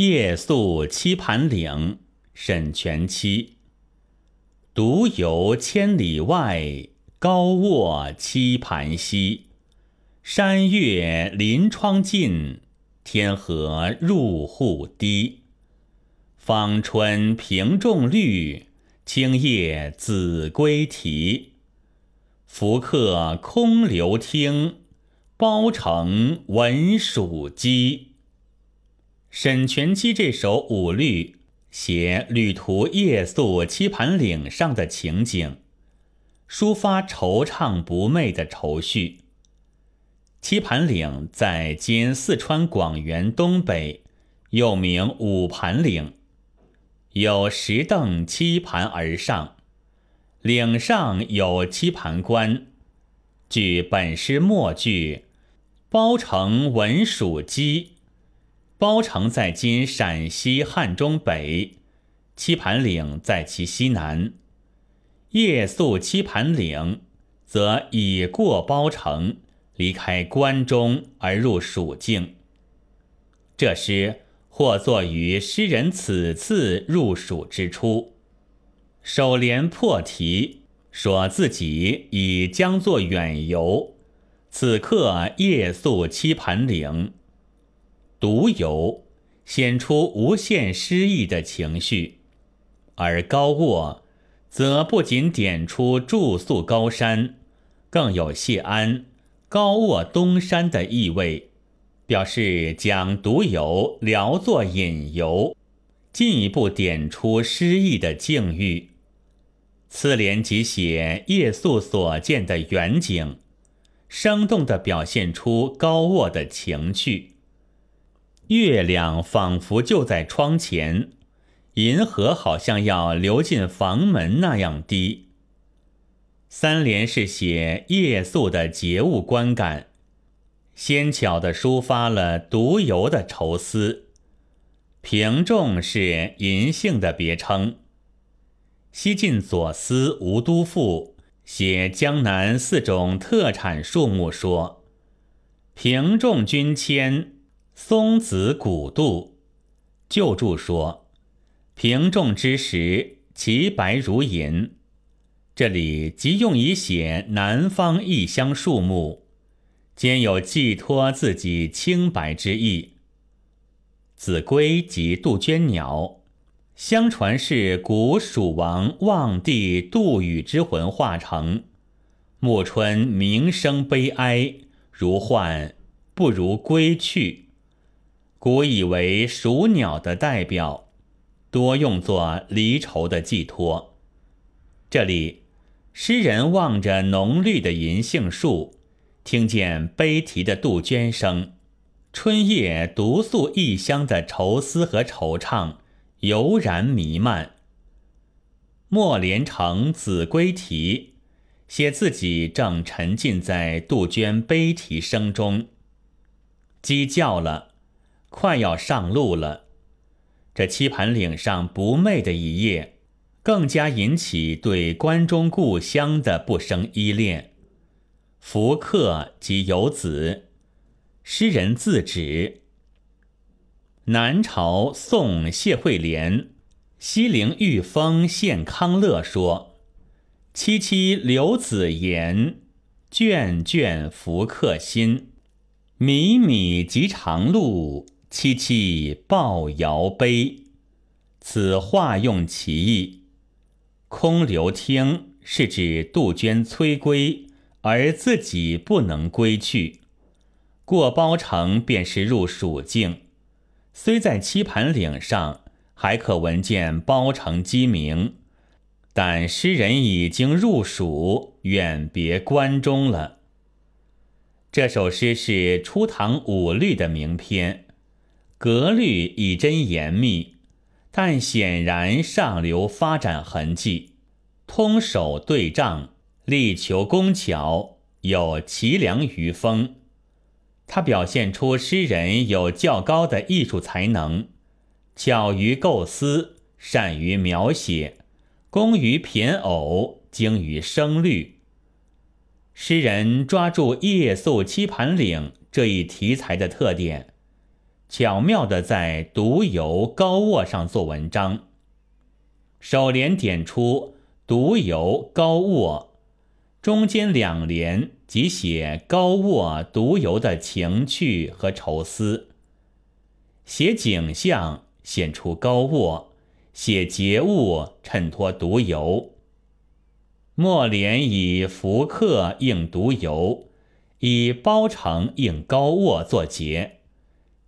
夜宿棋盘岭，沈佺期。独游千里外，高卧棋盘西。山月临窗近，天河入户低。芳春平种绿，青叶子规啼。浮客空留听，包城闻属鸡。沈佺期这首五律，写旅途夜宿棋盘岭上的情景，抒发惆怅不寐的愁绪。棋盘岭在今四川广元东北，又名五盘岭，有石凳棋盘而上，岭上有棋盘关。据本诗末句“包城文属鸡”，包城在今陕西汉中北，棋盘岭在其西南。夜宿棋盘岭，则已过包城。离开关中而入蜀境。这诗或作于诗人此次入蜀之初。首联破题，说自己已将作远游，此刻夜宿棋盘岭，独游，显出无限诗意的情绪；而高卧，则不仅点出住宿高山，更有谢安。高卧东山的意味，表示将独游聊作引游，进一步点出诗意的境遇。次联即写夜宿所见的远景，生动地表现出高卧的情趣。月亮仿佛就在窗前，银河好像要流进房门那样低。三联是写夜宿的节物观感，纤巧地抒发了独游的愁思。平仲是银杏的别称。西晋左思吴都赋写江南四种特产树木，说：“平仲君谦，松子古杜。”旧注说：“平仲之时，其白如银。”这里即用以写南方异乡树木，兼有寄托自己清白之意。子规即杜鹃鸟，相传是古蜀王望帝杜宇之魂化成。暮春鸣声悲哀，如唤不如归去。古以为蜀鸟的代表，多用作离愁的寄托。这里。诗人望着浓绿的银杏树，听见悲啼的杜鹃声，春夜独宿异乡的愁思和惆怅油然弥漫。莫连城子规啼，写自己正沉浸在杜鹃悲啼声中。鸡叫了，快要上路了。这棋盘岭上不寐的一夜。更加引起对关中故乡的不生依恋。福客即游子，诗人自指。南朝宋谢惠莲《西陵御风献康乐》说：“萋萋留子言，卷卷福客心。靡靡及长路，萋萋抱摇悲。”此话用其意。空留听是指杜鹃催归，而自己不能归去。过包城便是入蜀境，虽在棋盘岭上，还可闻见包城鸡鸣，但诗人已经入蜀，远别关中了。这首诗是初唐五律的名篇，格律以真严密。但显然上流发展痕迹，通手对仗，力求工巧，有奇良余风。他表现出诗人有较高的艺术才能，巧于构思，善于描写，工于骈偶，精于声律。诗人抓住夜宿棋盘岭这一题材的特点。巧妙地在独游高卧上做文章。首联点出独游高卧，中间两联即写高卧独游的情趣和愁思。写景象显出高卧，写节物衬托独游。末联以福客应独游，以包城应高卧作结，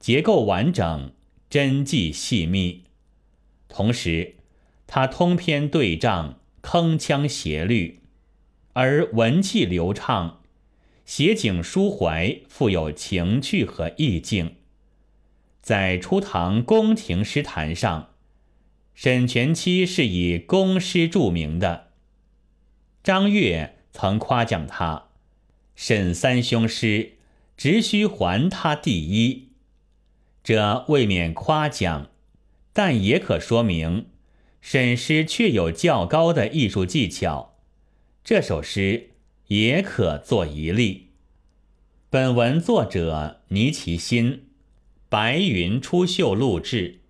结构完整，真迹细密，同时。他通篇对仗，铿锵斜律，而文气流畅，写景抒怀，富有情趣和意境。在初唐宫廷诗坛上，沈佺期是以宫诗著名的。张悦曾夸奖他：“沈三兄诗，只需还他第一。”这未免夸奖，但也可说明。沈诗确有较高的艺术技巧，这首诗也可作一例。本文作者倪其新，白云出岫录制。